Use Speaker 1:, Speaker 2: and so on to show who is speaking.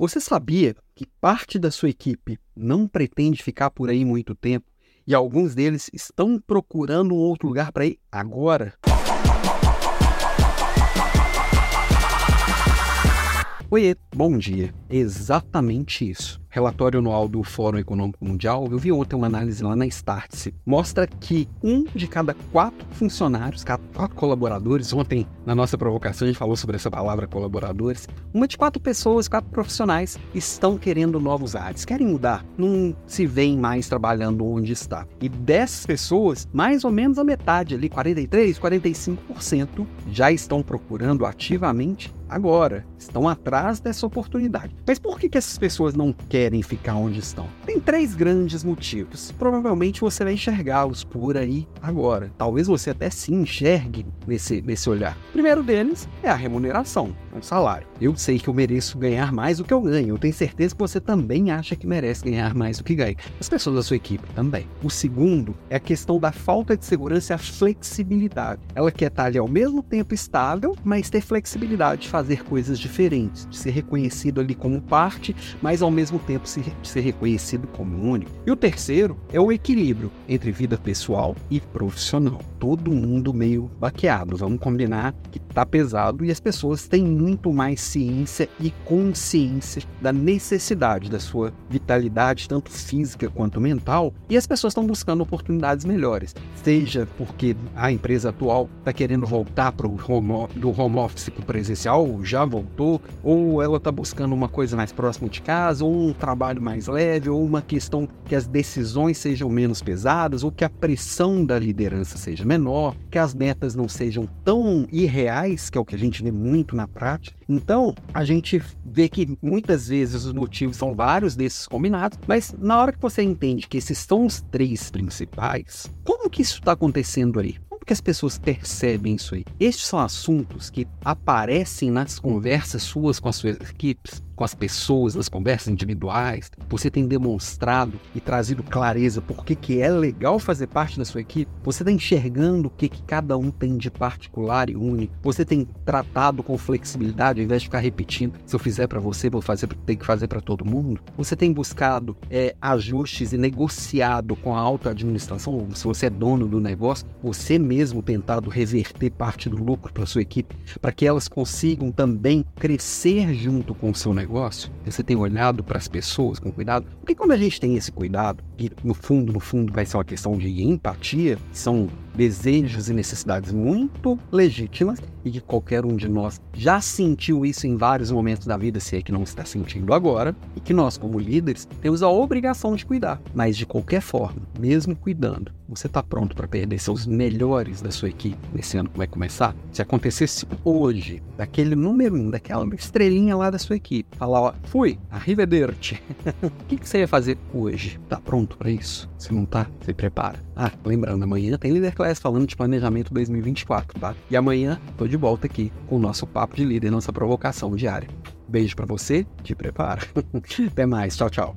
Speaker 1: Você sabia que parte da sua equipe não pretende ficar por aí muito tempo e alguns deles estão procurando um outro lugar para ir agora? Oiê, bom dia. Exatamente isso relatório anual do Fórum Econômico Mundial, eu vi ontem uma análise lá na Startse, mostra que um de cada quatro funcionários, quatro colaboradores, ontem na nossa provocação a gente falou sobre essa palavra colaboradores, uma de quatro pessoas, quatro profissionais estão querendo novos ares, querem mudar, não se veem mais trabalhando onde está. E dessas pessoas, mais ou menos a metade ali, 43, 45%, já estão procurando ativamente agora, estão atrás dessa oportunidade. Mas por que, que essas pessoas não querem ficar onde estão? Tem três grandes motivos. Provavelmente você vai enxergá-los por aí agora. Talvez você até se enxergue nesse, nesse olhar. O primeiro deles é a remuneração, um salário. Eu sei que eu mereço ganhar mais do que eu ganho. Eu tenho certeza que você também acha que merece ganhar mais do que ganha. As pessoas da sua equipe também. O segundo é a questão da falta de segurança e a flexibilidade. Ela quer estar ali ao mesmo tempo estável, mas ter flexibilidade de fazer coisas diferentes, de ser reconhecido ali como parte, mas ao mesmo tempo ser, ser reconhecido como único. E o terceiro é o equilíbrio entre vida pessoal e profissional. Todo mundo meio baqueado, vamos combinar que tá pesado e as pessoas têm muito mais ciência e consciência da necessidade da sua vitalidade, tanto física quanto mental, e as pessoas estão buscando oportunidades melhores, seja porque a empresa atual está querendo voltar pro home, do home office para presencial, já voltou, ou ela está buscando uma coisa mais próxima de casa, ou trabalho mais leve, ou uma questão que as decisões sejam menos pesadas, ou que a pressão da liderança seja menor, que as metas não sejam tão irreais, que é o que a gente vê muito na prática. Então, a gente vê que muitas vezes os motivos são vários desses combinados, mas na hora que você entende que esses são os três principais, como que isso está acontecendo aí? que as pessoas percebem isso aí? Estes são assuntos que aparecem nas conversas suas com as suas equipes com as pessoas, nas conversas individuais, você tem demonstrado e trazido clareza por que, que é legal fazer parte da sua equipe, você está enxergando o que, que cada um tem de particular e único, você tem tratado com flexibilidade ao invés de ficar repetindo, se eu fizer para você, vou fazer, tem que fazer para todo mundo, você tem buscado é, ajustes e negociado com a alta administração, se você é dono do negócio, você mesmo tentado reverter parte do lucro para sua equipe, para que elas consigam também crescer junto com o seu negócio negócio, você tem olhado para as pessoas com cuidado, porque quando a gente tem esse cuidado, que no fundo, no fundo vai ser uma questão de empatia, são desejos e necessidades muito legítimas e que qualquer um de nós já sentiu isso em vários momentos da vida, se é que não está sentindo agora, e que nós, como líderes, temos a obrigação de cuidar. Mas de qualquer forma, mesmo cuidando, você está pronto para perder seus melhores da sua equipe nesse ano que vai começar? Se acontecesse hoje, daquele número um, daquela estrelinha lá da sua equipe, falar, ó, fui, arrivederci. o que, que você ia fazer hoje? Tá pronto para isso? Se não tá, se prepara. Ah, lembrando, amanhã tem Líder Class falando de planejamento 2024, tá? E amanhã tô de volta aqui com o nosso papo de líder, nossa provocação diária. Beijo para você, te prepara. Até mais, tchau, tchau.